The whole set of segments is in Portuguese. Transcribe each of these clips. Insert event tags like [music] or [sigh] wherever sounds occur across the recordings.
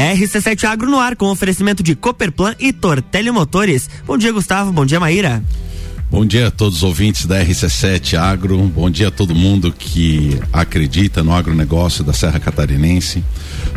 RC7 Agro no ar com oferecimento de Cooperplan e Tortelli Motores. Bom dia, Gustavo. Bom dia, Maíra. Bom dia a todos os ouvintes da RC7 Agro. Bom dia a todo mundo que acredita no agronegócio da Serra Catarinense.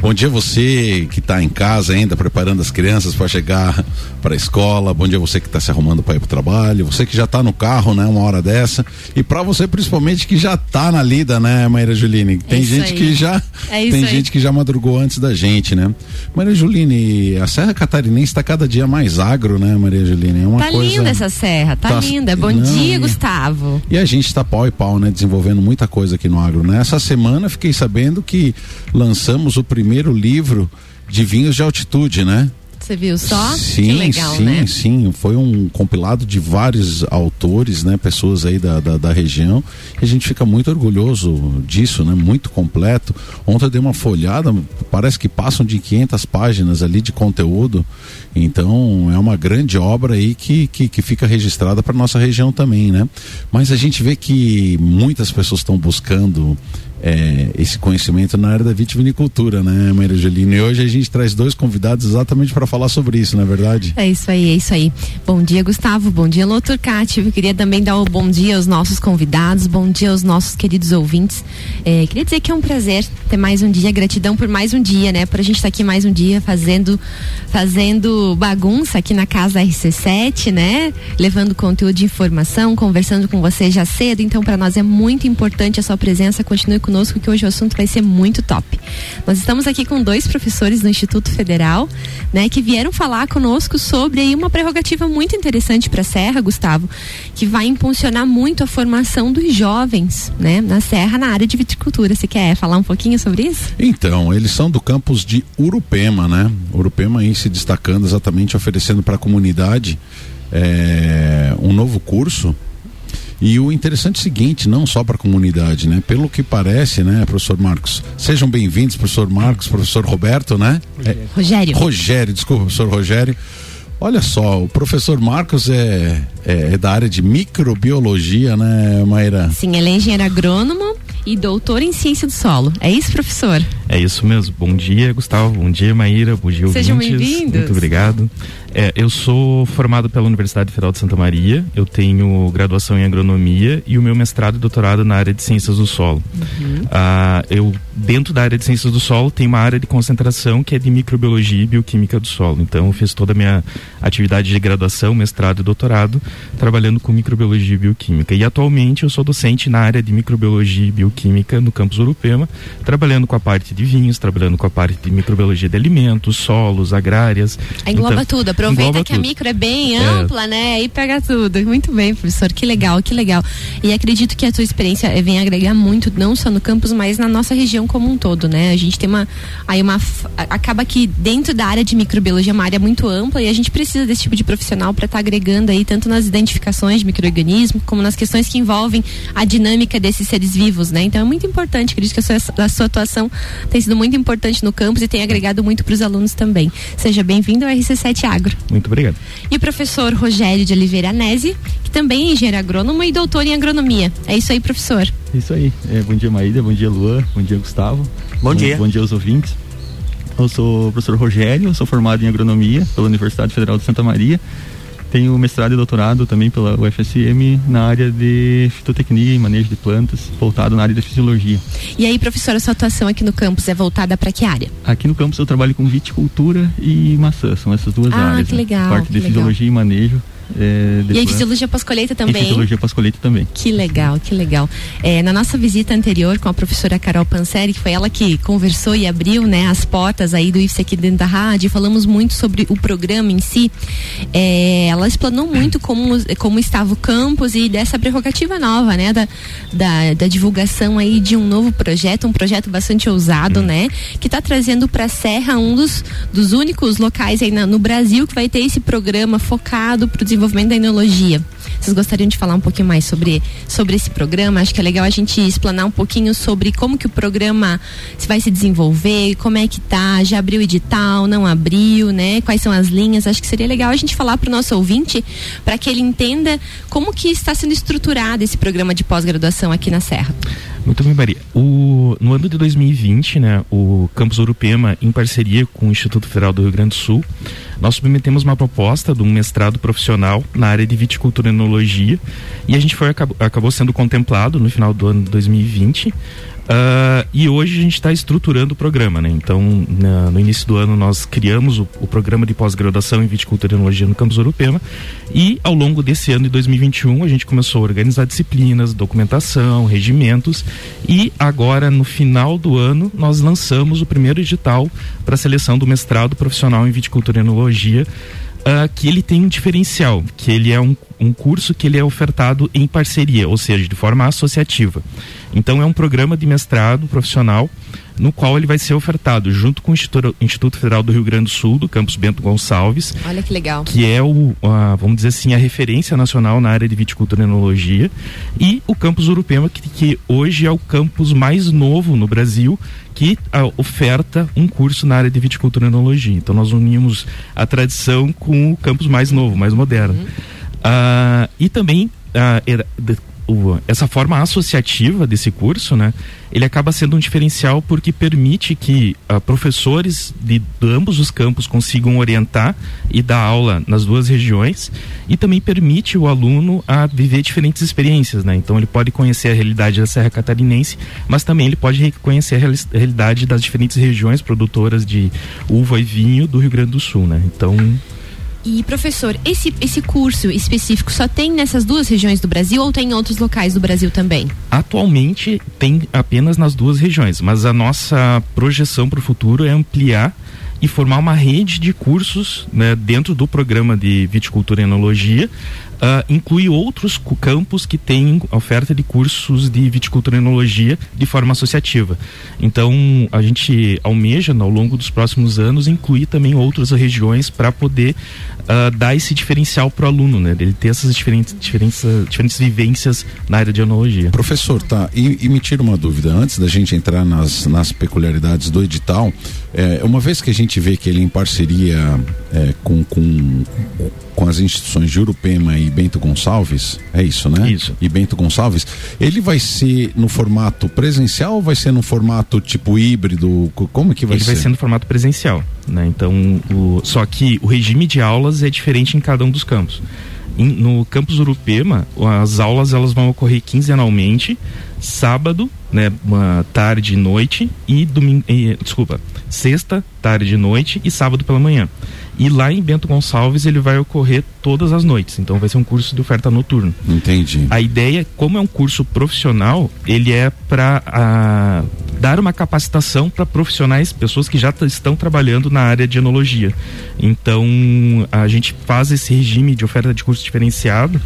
Bom dia você que está em casa ainda preparando as crianças para chegar para a escola. Bom dia você que está se arrumando para ir para o trabalho. Você que já está no carro, né, uma hora dessa. E para você principalmente que já está na lida, né, Maíra Juline? Tem é gente aí. que já é tem gente que já madrugou antes da gente, né? Maria Juline, a Serra Catarinense está cada dia mais agro, né, Maria Juline? É uma tá coisa... linda essa serra, tá, tá linda linda. Bom Não, dia, e... Gustavo. E a gente está pau e pau, né? Desenvolvendo muita coisa aqui no agro, né? Essa semana fiquei sabendo que lançamos o primeiro livro de vinhos de altitude, né? Você viu só? Sim, que legal, sim, né? sim. Foi um compilado de vários autores, né? Pessoas aí da, da, da, região. E a gente fica muito orgulhoso disso, né? Muito completo. Ontem eu dei uma folhada, parece que passam de 500 páginas ali de conteúdo. Então é uma grande obra aí que, que, que fica registrada para nossa região também, né? Mas a gente vê que muitas pessoas estão buscando é, esse conhecimento na área da vitivinicultura, né, Maria Angelina? E hoje a gente traz dois convidados exatamente para falar sobre isso, não é verdade? É isso aí, é isso aí. Bom dia, Gustavo. Bom dia, Lô Turcati. Eu queria também dar o um bom dia aos nossos convidados, bom dia aos nossos queridos ouvintes. É, queria dizer que é um prazer ter mais um dia, gratidão por mais um dia, né? Por a gente estar tá aqui mais um dia fazendo, fazendo bagunça aqui na casa RC7, né? Levando conteúdo de informação, conversando com você já cedo. Então, para nós é muito importante a sua presença. Continue com conosco que hoje o assunto vai ser muito top. Nós estamos aqui com dois professores do Instituto Federal, né, que vieram falar conosco sobre aí uma prerrogativa muito interessante para a Serra, Gustavo, que vai impulsionar muito a formação dos jovens, né, na Serra na área de viticultura. Você quer falar um pouquinho sobre isso? Então, eles são do campus de Urupema, né? Urupema aí se destacando exatamente oferecendo para a comunidade é, um novo curso e o interessante é o seguinte, não só para a comunidade, né? Pelo que parece, né, professor Marcos? Sejam bem-vindos, professor Marcos, professor Roberto, né? Rogério. É, Rogério, desculpa, professor Rogério. Olha só, o professor Marcos é, é, é, da área de microbiologia, né, Maíra? Sim, ele é engenheiro agrônomo e doutor em ciência do solo. É isso, professor? É isso mesmo. Bom dia, Gustavo. Bom dia, Maíra. Bom dia, Sejam bem-vindos. Muito obrigado. É, eu sou formado pela Universidade Federal de Santa Maria, eu tenho graduação em agronomia e o meu mestrado e doutorado na área de ciências do solo. Uhum. Ah, eu, dentro da área de ciências do solo, tenho uma área de concentração que é de microbiologia e bioquímica do solo. Então, eu fiz toda a minha atividade de graduação, mestrado e doutorado trabalhando com microbiologia e bioquímica. E atualmente eu sou docente na área de microbiologia e bioquímica no campus Urupema, trabalhando com a parte de vinhos, trabalhando com a parte de microbiologia de alimentos, solos, agrárias. Engloba então, tudo, Aproveita que tudo. a micro é bem é. ampla, né? E pega tudo. Muito bem, professor. Que legal, que legal. E acredito que a tua experiência eh, vem agregar muito, não só no campus, mas na nossa região como um todo, né? A gente tem uma. Aí uma. Acaba que dentro da área de microbiologia é uma área muito ampla e a gente precisa desse tipo de profissional para estar tá agregando aí, tanto nas identificações de microorganismo, como nas questões que envolvem a dinâmica desses seres vivos, né? Então é muito importante. Acredito que a sua, a sua atuação tem sido muito importante no campus e tem agregado muito para os alunos também. Seja bem-vindo ao RC7 Agro. Muito obrigado. E o professor Rogério de Oliveira Nese, que também é engenheiro agrônomo e doutor em agronomia. É isso aí, professor. Isso aí. É, bom dia, Maíra. Bom dia, Luan. Bom dia, Gustavo. Bom dia. Bom dia aos ouvintes. Eu sou o professor Rogério, sou formado em agronomia pela Universidade Federal de Santa Maria tenho mestrado e doutorado também pela UFSM na área de fitotecnia e manejo de plantas, voltado na área de fisiologia. E aí, professora, sua atuação aqui no campus é voltada para que área? Aqui no campus eu trabalho com viticultura e maçã, são essas duas ah, áreas. Que né? legal. Né? Parte de legal. fisiologia e manejo é, e aí, fisiologia pós-colheita também? E fisiologia pós-colheita também. Que legal, que legal. É, na nossa visita anterior com a professora Carol Panseri, que foi ela que conversou e abriu né, as portas aí do IFSE aqui dentro da rádio, falamos muito sobre o programa em si. É, ela explanou muito como, como estava o campus e dessa prerrogativa nova, né? Da, da, da divulgação aí de um novo projeto, um projeto bastante ousado, hum. né? Que está trazendo para a Serra um dos, dos únicos locais aí na, no Brasil que vai ter esse programa focado para o desenvolvimento da enologia. Vocês gostariam de falar um pouquinho mais sobre, sobre esse programa? Acho que é legal a gente explanar um pouquinho sobre como que o programa vai se desenvolver, como é que tá, já abriu edital, não abriu, né? Quais são as linhas? Acho que seria legal a gente falar para o nosso ouvinte, para que ele entenda como que está sendo estruturado esse programa de pós-graduação aqui na Serra. Muito bem, Maria. O, no ano de 2020, né, o Campus Urupema, em parceria com o Instituto Federal do Rio Grande do Sul, nós submetemos uma proposta de um mestrado profissional na área de viticultura e enologia e a gente foi, acabou, acabou sendo contemplado no final do ano de 2020 Uh, e hoje a gente está estruturando o programa, né? Então, na, no início do ano nós criamos o, o programa de pós-graduação em viticultura e enologia no campus Urupema e ao longo desse ano de 2021 a gente começou a organizar disciplinas, documentação, regimentos e agora no final do ano nós lançamos o primeiro edital para a seleção do mestrado profissional em viticultura e enologia uh, que ele tem um diferencial, que ele é um, um curso que ele é ofertado em parceria, ou seja, de forma associativa. Então é um programa de mestrado profissional no qual ele vai ser ofertado junto com o Instituto, Federal do Rio Grande do Sul, do campus Bento Gonçalves. Olha que legal. Que é o, a, vamos dizer assim, a referência nacional na área de viticultura e enologia. E o campus Urupema, que, que hoje é o campus mais novo no Brasil, que a, oferta um curso na área de viticultura e enologia. Então nós unimos a tradição com o campus mais novo, mais moderno. Uhum. Uh, e também uh, essa forma associativa desse curso, né, ele acaba sendo um diferencial porque permite que uh, professores de, de, ambos os campos consigam orientar e dar aula nas duas regiões e também permite o aluno a viver diferentes experiências, né? Então ele pode conhecer a realidade da Serra Catarinense, mas também ele pode conhecer a realidade das diferentes regiões produtoras de uva e vinho do Rio Grande do Sul, né? Então e professor, esse, esse curso específico só tem nessas duas regiões do Brasil ou tem em outros locais do Brasil também? Atualmente tem apenas nas duas regiões, mas a nossa projeção para o futuro é ampliar e formar uma rede de cursos né, dentro do programa de viticultura e enologia uh, inclui outros campos que têm oferta de cursos de viticultura e enologia de forma associativa. Então, a gente almeja, ao longo dos próximos anos, incluir também outras regiões para poder uh, dar esse diferencial para o aluno, né? Ele ter essas diferentes, diferentes, diferentes vivências na área de enologia. Professor, tá, e, e me tira uma dúvida, antes da gente entrar nas, nas peculiaridades do edital, é, uma vez que a gente vê que ele em parceria é, com, com com as instituições de Urupema e Bento Gonçalves, é isso, né? Isso. E Bento Gonçalves, ele vai ser no formato presencial ou vai ser no formato tipo híbrido? Como é que vai ele ser? Ele vai ser no formato presencial, né? Então, o, só que o regime de aulas é diferente em cada um dos campos. No campus Urupema, as aulas elas vão ocorrer quinzenalmente, sábado, né, tarde e noite e domingo, e, desculpa, sexta, tarde e noite e sábado pela manhã. E lá em Bento Gonçalves ele vai ocorrer todas as noites. Então vai ser um curso de oferta noturna. Entendi. A ideia, como é um curso profissional, ele é para dar uma capacitação para profissionais, pessoas que já estão trabalhando na área de enologia. Então a gente faz esse regime de oferta de curso diferenciado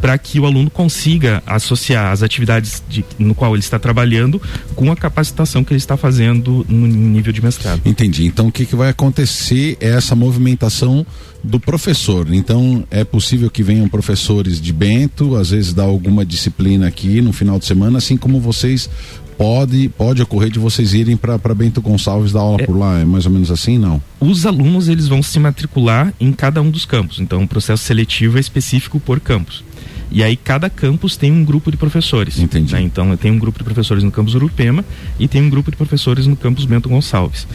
para que o aluno consiga associar as atividades de, no qual ele está trabalhando com a capacitação que ele está fazendo no nível de mestrado. Entendi. Então o que, que vai acontecer é essa movimentação do professor. Então é possível que venham professores de Bento, às vezes dar alguma disciplina aqui no final de semana, assim como vocês pode pode ocorrer de vocês irem para Bento Gonçalves dar aula é, por lá, é mais ou menos assim, não? Os alunos eles vão se matricular em cada um dos campos, então o processo seletivo é específico por campus. E aí cada campus tem um grupo de professores. Entendi. Né? Então tem um grupo de professores no campus Urupema e tem um grupo de professores no campus Bento Gonçalves.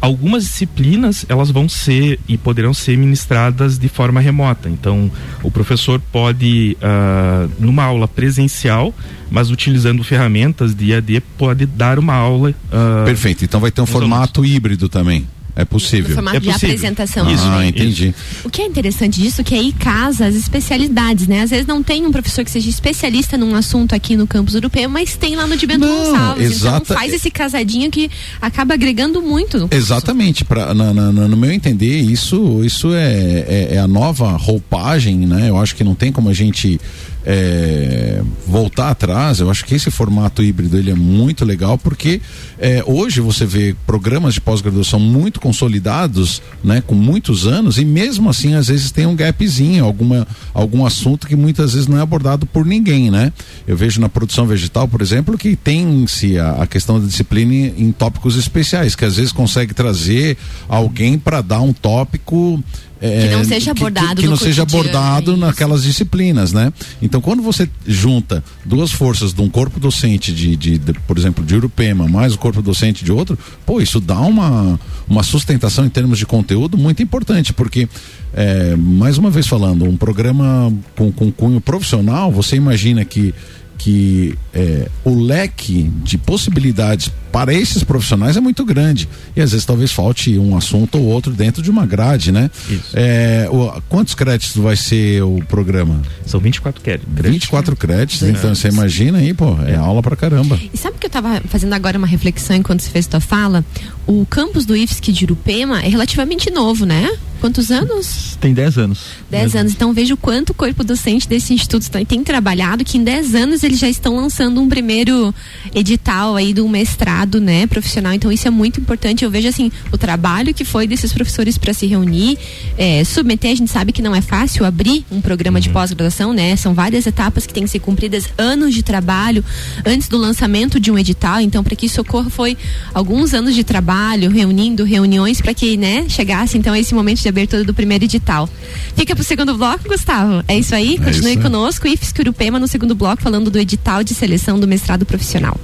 Algumas disciplinas elas vão ser e poderão ser ministradas de forma remota. Então o professor pode uh, numa aula presencial, mas utilizando ferramentas de IAD pode dar uma aula. Uh, Perfeito. Então vai ter um formato alunos. híbrido também. É possível. No formato é de apresentação. Isso, ah, entendi. O que é interessante disso é que aí casa as especialidades, né? Às vezes não tem um professor que seja especialista num assunto aqui no campus europeu, mas tem lá no de Bento não, Gonçalves. Exata... Então faz esse casadinho que acaba agregando muito no curso. Exatamente. Pra, na, na, no meu entender, isso, isso é, é, é, a nova roupagem, né? Eu acho que não tem como a gente é, voltar atrás, eu acho que esse formato híbrido ele é muito legal porque é, hoje você vê programas de pós-graduação muito consolidados, né, com muitos anos e mesmo assim às vezes tem um gapzinho, alguma algum assunto que muitas vezes não é abordado por ninguém, né? Eu vejo na produção vegetal, por exemplo, que tem-se a, a, questão da disciplina em, em tópicos especiais, que às vezes consegue trazer alguém para dar um tópico é, que não seja abordado que, que, não seja abordado naquelas disciplinas, né? Então, quando você junta duas forças de um corpo docente de, de, de, por exemplo, de Urupema, mais o corpo docente de outro, pô, isso dá uma, uma sustentação em termos de conteúdo muito importante, porque é, mais uma vez falando, um programa com, com cunho profissional, você imagina que que é, o leque de possibilidades para esses profissionais é muito grande. E às vezes talvez falte um assunto ou outro dentro de uma grade, né? É, o, quantos créditos vai ser o programa? São 24 créditos. 24 créditos, é. então você imagina aí, pô, é, é aula pra caramba. E sabe que eu estava fazendo agora uma reflexão enquanto você fez tua fala? O campus do IFSC de Irupema é relativamente novo, né? Quantos anos? Tem 10 anos. 10 anos. Então veja o quanto o corpo docente desse instituto tem, tem trabalhado, que em 10 anos eles já estão lançando um primeiro edital aí do mestrado, né, profissional. Então isso é muito importante. Eu vejo assim, o trabalho que foi desses professores para se reunir, é, submeter, a gente sabe que não é fácil abrir um programa uhum. de pós-graduação, né? São várias etapas que têm que ser cumpridas, anos de trabalho antes do lançamento de um edital. Então, para que isso ocorra foi alguns anos de trabalho, reunindo reuniões para que, né, chegasse então a esse momento de abertura do primeiro edital. Fica pro segundo bloco, Gustavo. É isso aí? É Continue isso, conosco. Né? IFSC Urupema no segundo bloco, falando do edital de seleção do mestrado profissional.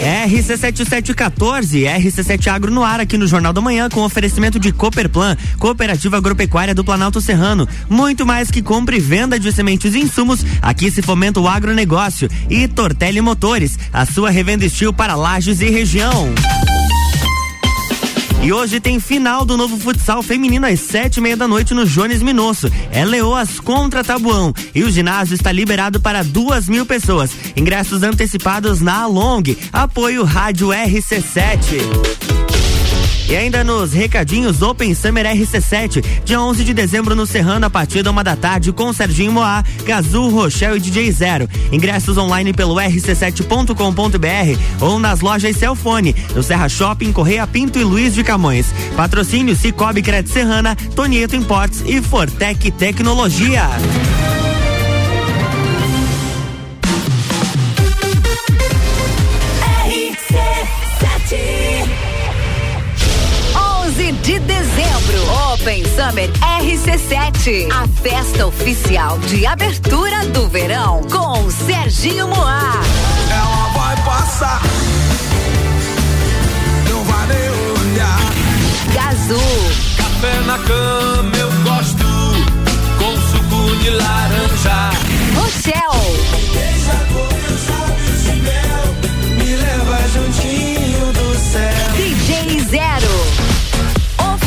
RC7714, RC7 Agro no ar aqui no Jornal da Manhã com oferecimento de Cooperplan, Cooperativa Agropecuária do Planalto Serrano. Muito mais que compra e venda de sementes e insumos, aqui se fomenta o agronegócio. E Tortelli Motores, a sua revenda estilo para lajes e região. E hoje tem final do novo futsal feminino às sete e meia da noite no Jones Minosso. É Leoas contra Tabuão. E o ginásio está liberado para duas mil pessoas. Ingressos antecipados na Along. Apoio Rádio RC7. E ainda nos recadinhos Open Summer RC7, dia 11 de dezembro no Serrano, a partir da uma da tarde, com Serginho Moá, Gazul, Rochelle e DJ Zero. Ingressos online pelo rc7.com.br ou nas lojas Celfone, no Serra Shopping, Correia Pinto e Luiz de Camões. Patrocínio Cicobi Crédito Serrana, Tonieto Imports e Fortec Tecnologia. Open Summer RC7. A festa oficial de abertura do verão com Serginho Moá. Ela vai passar. Não vai nem olhar. Gazul. Café na cama eu gosto. Com suco de laranja. Rochelle. Deixa com os de mel. Me leva juntinho do céu. DJ Zero.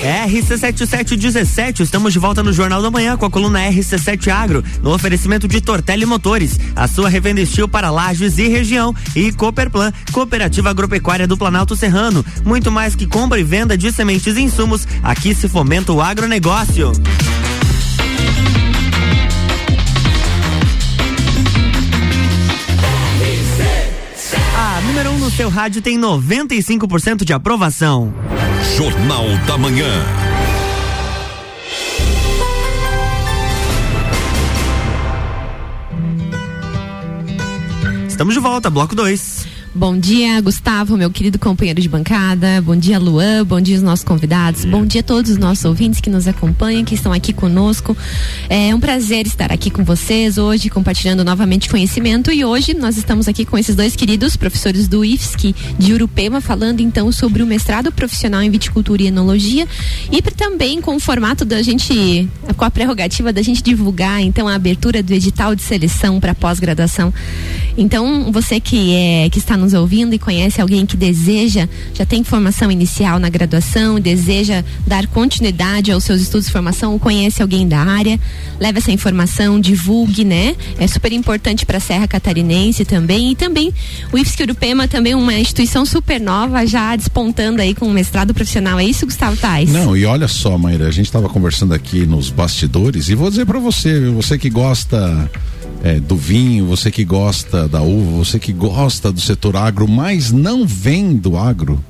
RC7717, estamos de volta no Jornal da Manhã com a coluna RC7 Agro, no oferecimento de Tortelli Motores, a sua revenda estil para lajes e região, e Cooperplan, Cooperativa Agropecuária do Planalto Serrano. Muito mais que compra e venda de sementes e insumos, aqui se fomenta o agronegócio. A número 1 um no seu rádio tem 95% de aprovação. Jornal da Manhã. Estamos de volta, bloco 2. Bom dia, Gustavo, meu querido companheiro de bancada. Bom dia, Luan. Bom dia, os nossos convidados. Bom dia a todos os nossos ouvintes que nos acompanham, que estão aqui conosco. É um prazer estar aqui com vocês hoje, compartilhando novamente conhecimento. E hoje nós estamos aqui com esses dois queridos professores do IFSC de Urupema, falando então sobre o mestrado profissional em viticultura e enologia. E também com o formato da gente, com a prerrogativa da gente divulgar então a abertura do edital de seleção para pós-graduação. Então, você que é que está nos ouvindo e conhece alguém que deseja, já tem formação inicial na graduação e deseja dar continuidade aos seus estudos de formação ou conhece alguém da área, leve essa informação, divulgue, né? É super importante para a Serra Catarinense também e também o IFSC Urupema também uma instituição super nova já despontando aí com um mestrado profissional. É isso, Gustavo Tais? Não, e olha só, Maíra, a gente estava conversando aqui nos bastidores e vou dizer para você, você que gosta é, do vinho, você que gosta da uva, você que gosta do setor agro, mas não vem do agro.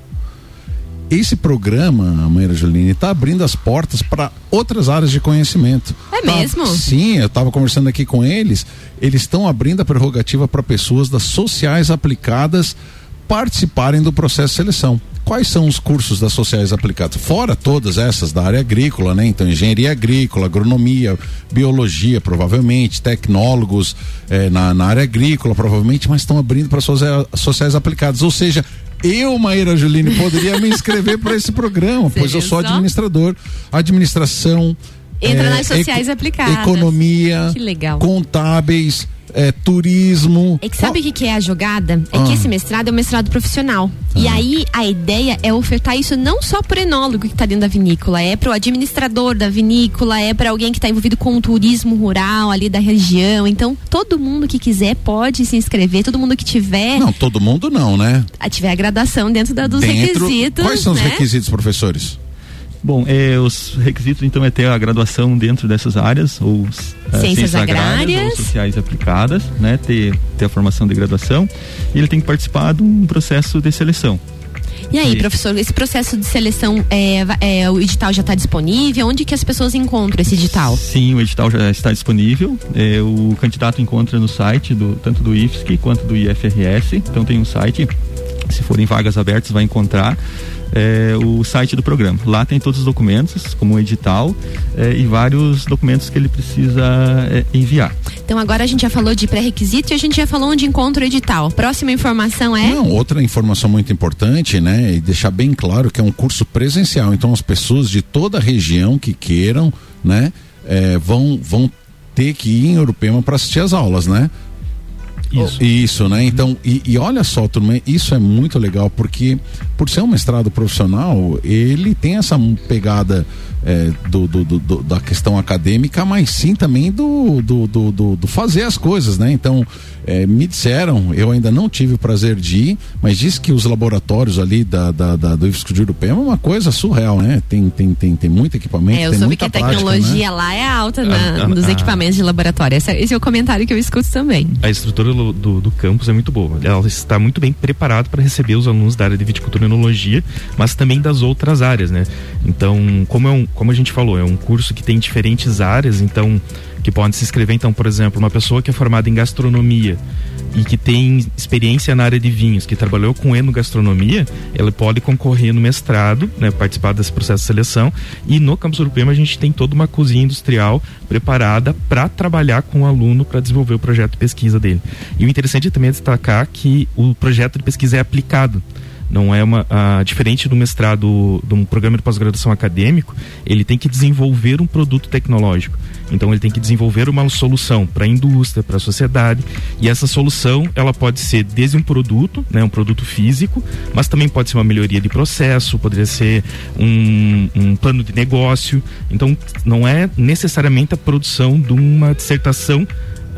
Esse programa, Maíra Juline, está abrindo as portas para outras áreas de conhecimento. É Tá- mesmo? sim, eu estava conversando aqui com eles. Eles estão abrindo a prerrogativa para pessoas das sociais aplicadas participarem do processo de seleção. Quais são os cursos das sociais aplicadas? Fora todas essas da área agrícola, né? Então, engenharia agrícola, agronomia, biologia, provavelmente, tecnólogos eh, na, na área agrícola, provavelmente, mas estão abrindo para socia- sociais aplicadas. Ou seja, eu, Maíra Juline, poderia me inscrever para esse programa, pois eu sou administrador, administração. Entra eh, nas sociais eco- aplicadas. Economia, contábeis, eh, turismo. É que sabe o que, que é a jogada? É que Ah. esse mestrado é um mestrado profissional. E aí a ideia é ofertar isso não só para o enólogo que está dentro da vinícola, é para o administrador da vinícola, é para alguém que está envolvido com o turismo rural ali da região. Então, todo mundo que quiser pode se inscrever, todo mundo que tiver, Não, todo mundo não, né? tiver a graduação dentro da, dos Dentro- requisitos. Quais são os né? requisitos, professores? Bom, é, os requisitos então é ter a graduação dentro dessas áreas, ou é, Ciências agrárias. ou sociais aplicadas, né? Ter, ter a formação de graduação. E ele tem que participar de um processo de seleção. E aí, professor, esse processo de seleção, é, é, o edital já está disponível? Onde que as pessoas encontram esse edital? Sim, o edital já está disponível. É, o candidato encontra no site do tanto do IFSC quanto do IFRS. Então tem um site, se forem vagas abertas, vai encontrar. É, o site do programa. Lá tem todos os documentos, como o edital é, e vários documentos que ele precisa é, enviar. Então agora a gente já falou de pré-requisito e a gente já falou onde encontra o edital. Próxima informação é? Não, outra informação muito importante, né? E deixar bem claro que é um curso presencial. Então as pessoas de toda a região que queiram, né? eh, vão, vão ter que ir em Urupema para assistir as aulas, né? Isso. Isso, né? Então, e, e olha só, turma, isso é muito legal, porque por ser um mestrado profissional, ele tem essa pegada é, do, do- do- do- da questão acadêmica, mas sim também do, do, do- do- do fazer as coisas, né? Então, é, me disseram, eu ainda não tive o prazer de ir, mas diz que os laboratórios ali da, da, da- do IFSC de Urupema é uma coisa surreal, né? Tem, tem, tem, tem muito equipamento, É, eu tem soube muita que a prática, tecnologia né? lá é alta na- Ah, ah, nos ah. equipamentos de laboratório. Esse, é- esse é o comentário que eu escuto também. A estrutura do, do, do campus é muito boa. Ela está muito bem preparada para receber os alunos da área de viticultura e enologia, mas também das outras áreas, né? Então, como, é um, como a gente falou, é um curso que tem diferentes áreas, então que pode se inscrever. Então, por exemplo, uma pessoa que é formada em gastronomia e que tem experiência na área de vinhos, que trabalhou com enogastronomia, ela pode concorrer no mestrado, né, participar desse processo de seleção. E no campus Urupema a gente tem toda uma cozinha industrial preparada para trabalhar com o aluno para desenvolver o projeto de pesquisa dele. E o interessante também é destacar que o projeto de pesquisa é aplicado. Não é uma diferente do mestrado, de um programa de pós-graduação acadêmico, ele tem que desenvolver um produto tecnológico. Então ele tem que desenvolver uma solução para a indústria, para a sociedade, e essa solução ela pode ser desde um produto, né, um produto físico, mas também pode ser uma melhoria de processo, poderia ser um, um plano de negócio. Então não é necessariamente a produção de uma dissertação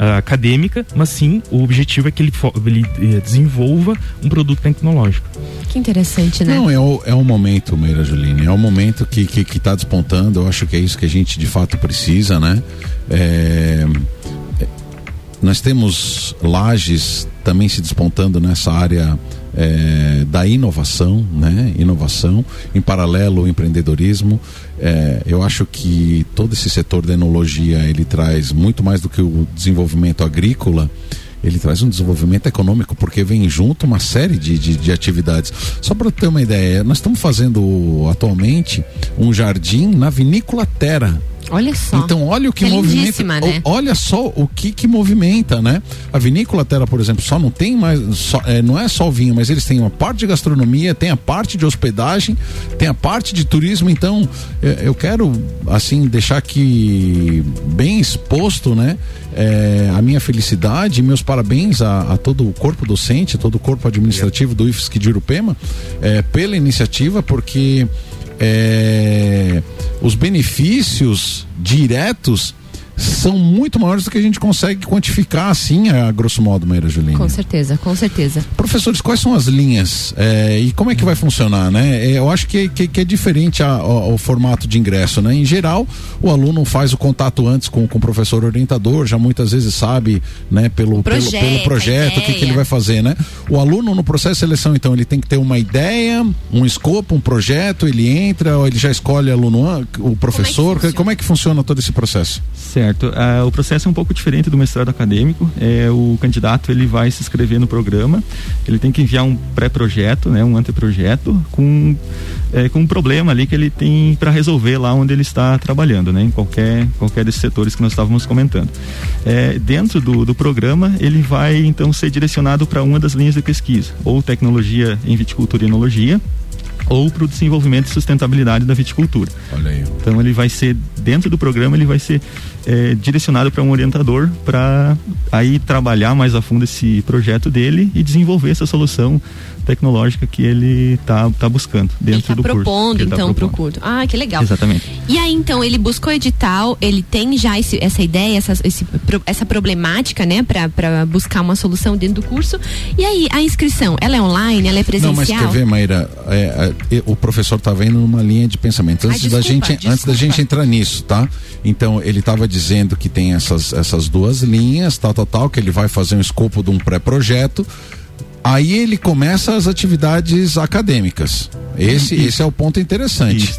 ah, acadêmica, mas sim o objetivo é que ele, ele eh, desenvolva um produto tecnológico. Que interessante, né? Não, é o, é o momento, Meira Juline. É o momento que, que, que tá despontando. Eu acho que é isso que a gente de fato precisa, né? É, é, nós temos lajes também se despontando nessa área é, da inovação, né? Inovação, em paralelo ao empreendedorismo. É, eu acho que todo esse setor da enologia ele traz muito mais do que o desenvolvimento agrícola ele traz um desenvolvimento econômico porque vem junto uma série de, de, de atividades. Só para ter uma ideia, nós estamos fazendo atualmente um jardim na vinícola Terra. Olha só. Então olha o que, é movimenta. né? Olha só o que que movimenta, né? A vinícola Terra, por exemplo, só não tem mais, só- é, não é só o vinho, mas eles têm uma parte de gastronomia, tem a parte de hospedagem, tem a parte de turismo. Então é, eu quero assim deixar aqui bem exposto, né? é, a minha felicidade e meus parabéns a, a todo o corpo docente, todo o corpo administrativo do IFSC de Urupema é, pela iniciativa, porque é, os benefícios diretos são muito maiores do que a gente consegue quantificar assim, a grosso modo, Maíra Juline. Com certeza, com certeza. Professores, quais são as linhas é, e como é que vai funcionar, né? É, eu acho que, que, que é diferente a- ao, ao formato de ingresso, né? Em geral, o aluno faz o contato antes com, com o professor orientador, já muitas vezes sabe, né? Pelo, projeto, pelo, pelo projeto, a o que, que ele vai fazer, né? O aluno no processo de seleção, então, ele tem que ter uma ideia, um escopo, um projeto, ele entra, ou ele já escolhe aluno, o professor, como é que funciona todo esse processo? Certo. Ah, o processo é um pouco diferente do mestrado acadêmico. É, o candidato ele vai se inscrever no programa, ele tem que enviar um pré-projeto, né, um anteprojeto, com, é, com um problema ali que ele tem para resolver lá onde ele está trabalhando, né, em qualquer, qualquer desses setores que nós estávamos comentando. É, dentro do, do programa, ele vai então ser direcionado para uma das linhas de pesquisa, ou tecnologia em viticultura e enologia, ou para o desenvolvimento e sustentabilidade da viticultura. Olha aí. Então ele vai ser dentro do programa ele vai ser eh, direcionado para um orientador para aí trabalhar mais a fundo esse projeto dele e desenvolver essa solução tecnológica que ele tá, tá buscando dentro Tá do curso. propondo, que ele tá então, pro propondo. curso. Ah, que legal. Exatamente. E aí, então, ele buscou edital, ele tem já esse- essa ideia, essa, esse essa problemática, né, pra buscar uma solução dentro do curso. E aí, a inscrição, ela é online, ela é presencial? Não, mas quer ver, Maíra? É, é, o professor estava indo numa linha de pensamento. Antes, Ai, da, desculpa, gente, antes da desculpa. gente entrar nisso, tá? Então, ele estava dizendo que tem essas, essas duas linhas, tal, tal, tal, que ele vai fazer um escopo de um pré-projeto. Aí ele começa as atividades acadêmicas. Esse, esse é o ponto interessante.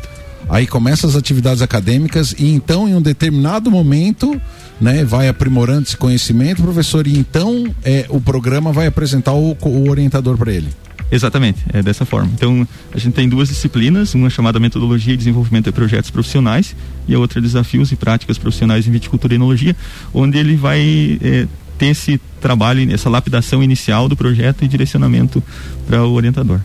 Aí começa as atividades acadêmicas e então em um determinado momento, né, vai aprimorando esse conhecimento, professor, e então é, o programa vai apresentar o, o orientador para ele. Exatamente, é dessa forma. Então, a gente tem duas disciplinas, uma chamada Metodologia e Desenvolvimento de Projetos Profissionais e a outra Desafios e Práticas Profissionais em Viticultura e Enologia, onde ele vai eh, ter esse trabalho, essa lapidação inicial do projeto e direcionamento para o orientador.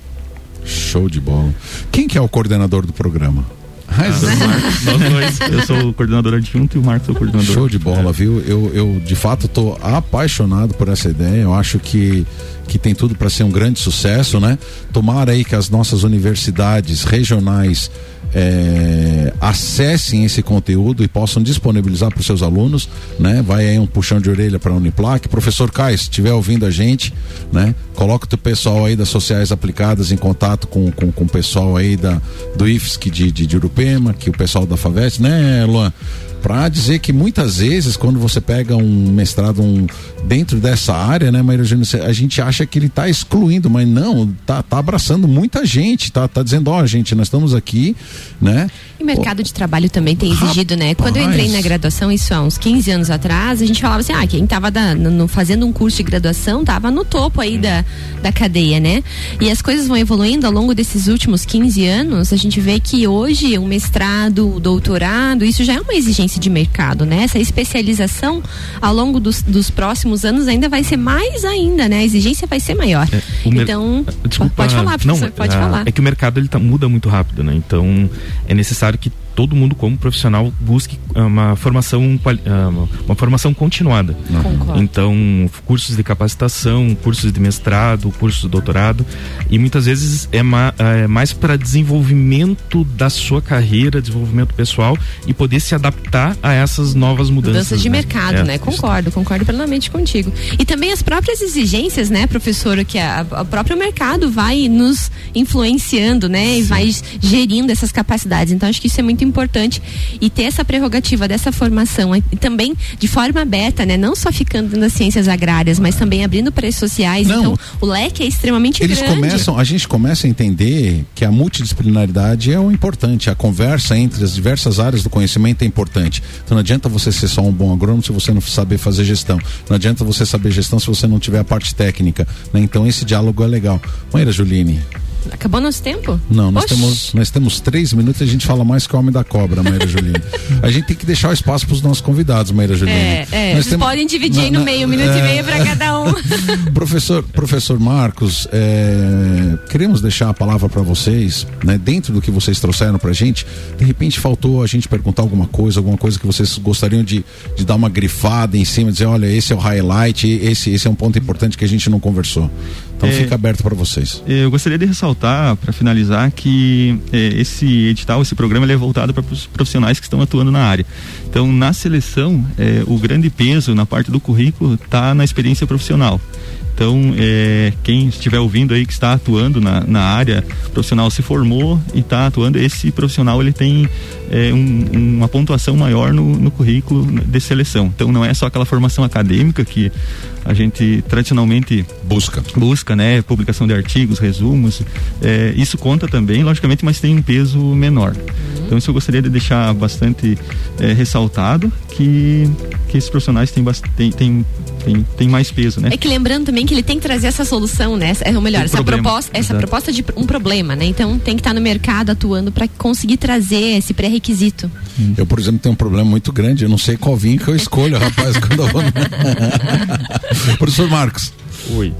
Show de bola. Quem que é o coordenador do programa? Nós dois. Eu sou o coordenador adjunto e o Marcos é o coordenador. Show de bola, viu? Eu, eu de fato estou apaixonado por essa ideia. Eu acho que, que tem tudo para ser um grande sucesso, né? Tomara aí que as nossas universidades regionais eh, acessem esse conteúdo e possam disponibilizar para os seus alunos, né? Vai aí um puxão de orelha para a Uniplac. Professor Caio, se estiver ouvindo a gente, né? Coloca o pessoal aí das sociais aplicadas em contato com, com, com o pessoal aí da, do IFSC de, de, de Urupema, que o pessoal da Favete, né, Luan? Para dizer que muitas vezes, quando você pega um mestrado um, dentro dessa área, né, Maíra Júnior, a gente acha que ele está excluindo, mas não, tá, tá abraçando muita gente, tá, tá dizendo, ó, gente, nós estamos aqui, né? E o mercado de trabalho também tem exigido, né? Quando eu entrei na graduação, isso há uns 15 anos atrás, a gente falava assim, ah, quem estava fazendo um curso de graduação tava no topo aí da, da cadeia, né? E as coisas vão evoluindo ao longo desses últimos 15 anos, a gente vê que hoje o mestrado, o doutorado, isso já é uma exigência de mercado, né? Essa especialização ao longo dos, dos próximos anos ainda vai ser mais ainda, né? A exigência vai ser maior. mer- Então, Desculpa, pode falar, professor, não, pode ah, falar. É que o mercado ele tá, muda muito rápido, né? Então é necessário que todo mundo como profissional busque ah, uma formação ah, uma- formação continuada. Concordo. Então cursos de capacitação, cursos de mestrado, cursos de doutorado e muitas vezes é, ma- é mais para desenvolvimento da sua carreira, desenvolvimento pessoal e poder se adaptar a essas novas mudanças. Mudanças de né? mercado, É, né? Concordo, concordo plenamente contigo. E também as próprias exigências, né, professora, que a, próprio mercado vai nos influenciando, né, e vai gerindo essas capacidades. Então acho que isso é muito importante e ter essa prerrogativa dessa formação e também de forma aberta, né, não só ficando nas ciências agrárias, mas também abrindo para as sociais. Não. Então o leque é extremamente Eles grande. começam, a gente começa a entender que a multidisciplinaridade é o importante, a conversa entre as diversas áreas do conhecimento é importante. Então não adianta você ser só um bom agrônomo se você não saber fazer gestão. Não adianta você saber gestão se você não tiver a parte técnica. né? Então esse diálogo é legal. Maíra Juline, Acabou nosso tempo? não, nós Oxi. temos, nós temos três minutos e a gente fala mais que o homem da cobra, Maíra Juline. [laughs] A gente tem que deixar o espaço para os nossos convidados, Maíra Juline. É, é. Nós temos- podem dividir aí na- no meio, um minuto é, e meio para cada um. [laughs] Professor, professor Marcos, é, queremos deixar a palavra para vocês, né? Dentro do que vocês trouxeram para a gente, de repente faltou a gente perguntar alguma coisa, alguma coisa que vocês gostariam de, de dar uma grifada em cima, dizer, olha, esse é o highlight, esse, esse é um ponto importante que a gente não conversou. Então É. fica aberto para vocês. Eh, Eu gostaria de ressaltar, para finalizar, que eh, esse edital, esse programa, ele é voltado para os profissionais que estão atuando na área. Então, na seleção, eh, o grande peso na parte do currículo está na experiência profissional. Então, eh, quem estiver ouvindo aí que está atuando na, na área profissional se formou e está atuando, esse profissional ele tem eh, um- uma pontuação maior no, no currículo de seleção. Então, não é só aquela formação acadêmica que a gente tradicionalmente busca, busca, né, publicação de artigos, resumos. eh, isso conta também, logicamente, mas tem um peso menor. Então, isso eu gostaria de deixar bastante eh, ressaltado que que esses profissionais têm, têm, têm, têm, têm mais peso, né? É que lembrando também que ele tem que trazer essa solução, né? Essa- Ou melhor, Um essa problema. proposta, essa Exato. proposta de um problema, né? Então tem que estar no mercado atuando para conseguir trazer esse pré-requisito. Eu, por exemplo, tenho um problema muito grande, eu não sei qual vinho que eu escolho, rapaz, quando eu vou... [laughs] Professor Marcos. Oi.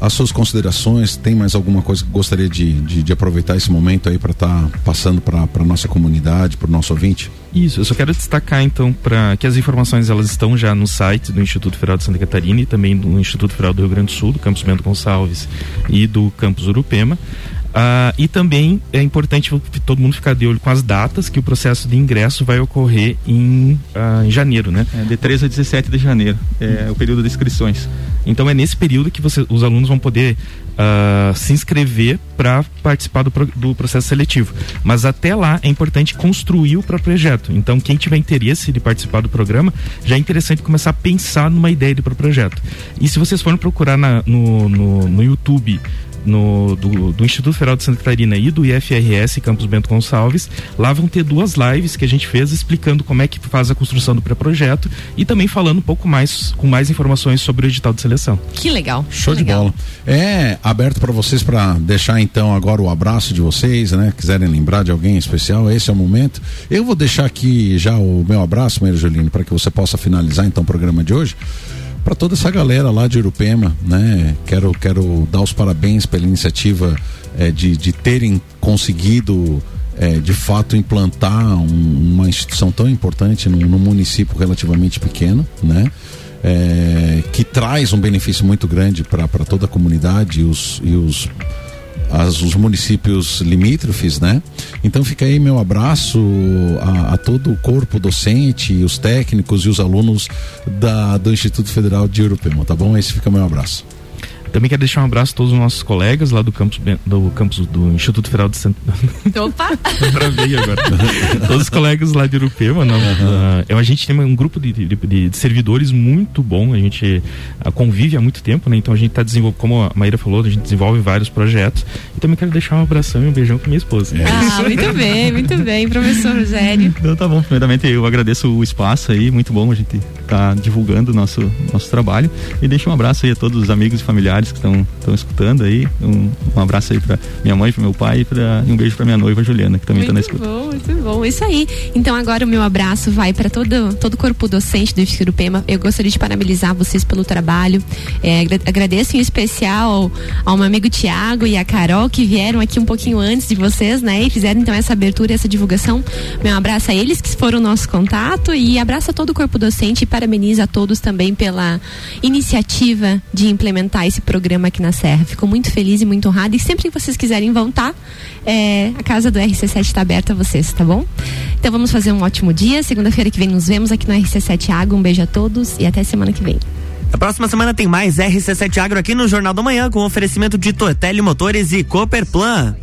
As suas considerações, tem mais alguma coisa que gostaria de, de, de aproveitar esse momento aí para estar passando para a nossa comunidade, para o nosso ouvinte? Isso, eu só quero destacar então para que as informações elas estão já no site do Instituto Federal de Santa Catarina e também do Instituto Federal do Rio Grande do Sul, do Campus Bento Gonçalves e do Campus Urupema. Ah, e também é importante todo mundo ficar de olho com as datas que o processo de ingresso vai ocorrer em, ah, em janeiro, né? É, de 13 a 17 de janeiro, é o período de inscrições. Então é nesse período que você, os alunos vão poder ah, se inscrever para participar do, do processo seletivo. Mas até lá é importante construir o próprio projeto. Então quem tiver interesse de participar do programa, já é interessante começar a pensar numa ideia de pro projeto. E se vocês forem procurar na- no, no, no YouTube no, do, do Instituto Federal de Santa Catarina e do IFRS Campus Bento Gonçalves. Lá vão ter duas lives que a gente fez explicando como é que faz a construção do pré-projeto e também falando um pouco mais, com mais informações sobre o edital de seleção. Que legal. Show que de legal. bola. É aberto para vocês para deixar então agora o abraço de vocês, né? Quiserem lembrar de alguém especial, esse é o momento. Eu vou deixar aqui já o meu abraço, Maria Jolino, para que você possa finalizar então o programa de hoje. Para toda essa galera lá de Urupema, né? Quero, quero dar os parabéns pela iniciativa eh, de, de terem conseguido eh, de fato implantar um- uma instituição tão importante num, num município relativamente pequeno, né? é, que traz um benefício muito grande para toda a comunidade e os, e os, as- os municípios limítrofes, né? Então fica aí meu abraço a, a todo o corpo docente, os técnicos e os alunos da, do Instituto Federal de Urupema, tá bom? Esse fica meu abraço. Também quero deixar um abraço a todos os nossos colegas lá do campus, do campus do Instituto Federal de Santa [laughs] Opa! [laughs] Travei agora. [laughs] Todos os colegas lá de Urupema, não, ah, eu- a gente tem um grupo de, de- de- de servidores muito bom, a gente ah, convive há muito tempo, né? Então a gente está desenvolvendo, como a Maíra falou, a gente desenvolve vários projetos. E também quero deixar um abração e um beijão com minha esposa. Ah, muito bem, muito bem, professor Rogério. Então tá bom, primeiramente eu agradeço o espaço aí, muito bom a gente estar divulgando o nosso, nosso trabalho. E deixo um abraço aí a todos os amigos e familiares que estão escutando aí. Um, um abraço aí para minha mãe, para meu pai e, pra, e um beijo para minha noiva Juliana, que também está na escuta. Muito bom, muito bom. Isso aí. Então agora o meu abraço vai para todo, todo o corpo docente do Instituto Pema. Eu gostaria de parabenizar vocês pelo trabalho. É, agradeço em especial ao meu amigo Tiago e a Carol que vieram aqui um pouquinho antes de vocês, né? E fizeram então essa abertura, essa divulgação. Meu abraço a eles que foram o nosso contato e abraço a todo o corpo docente e parabenizo a todos também pela iniciativa de implementar esse programa aqui na Serra. Fico muito feliz e muito honrada e sempre que vocês quiserem voltar, é, a casa do RC7 está aberta a vocês, tá bom? Então vamos fazer um ótimo dia. Segunda-feira que vem nos vemos aqui no RC7 Água. Um beijo a todos e até semana que vem. A próxima semana tem mais RC7 Agro aqui no Jornal da Manhã com oferecimento de Tortelli Motores e Cooperplan.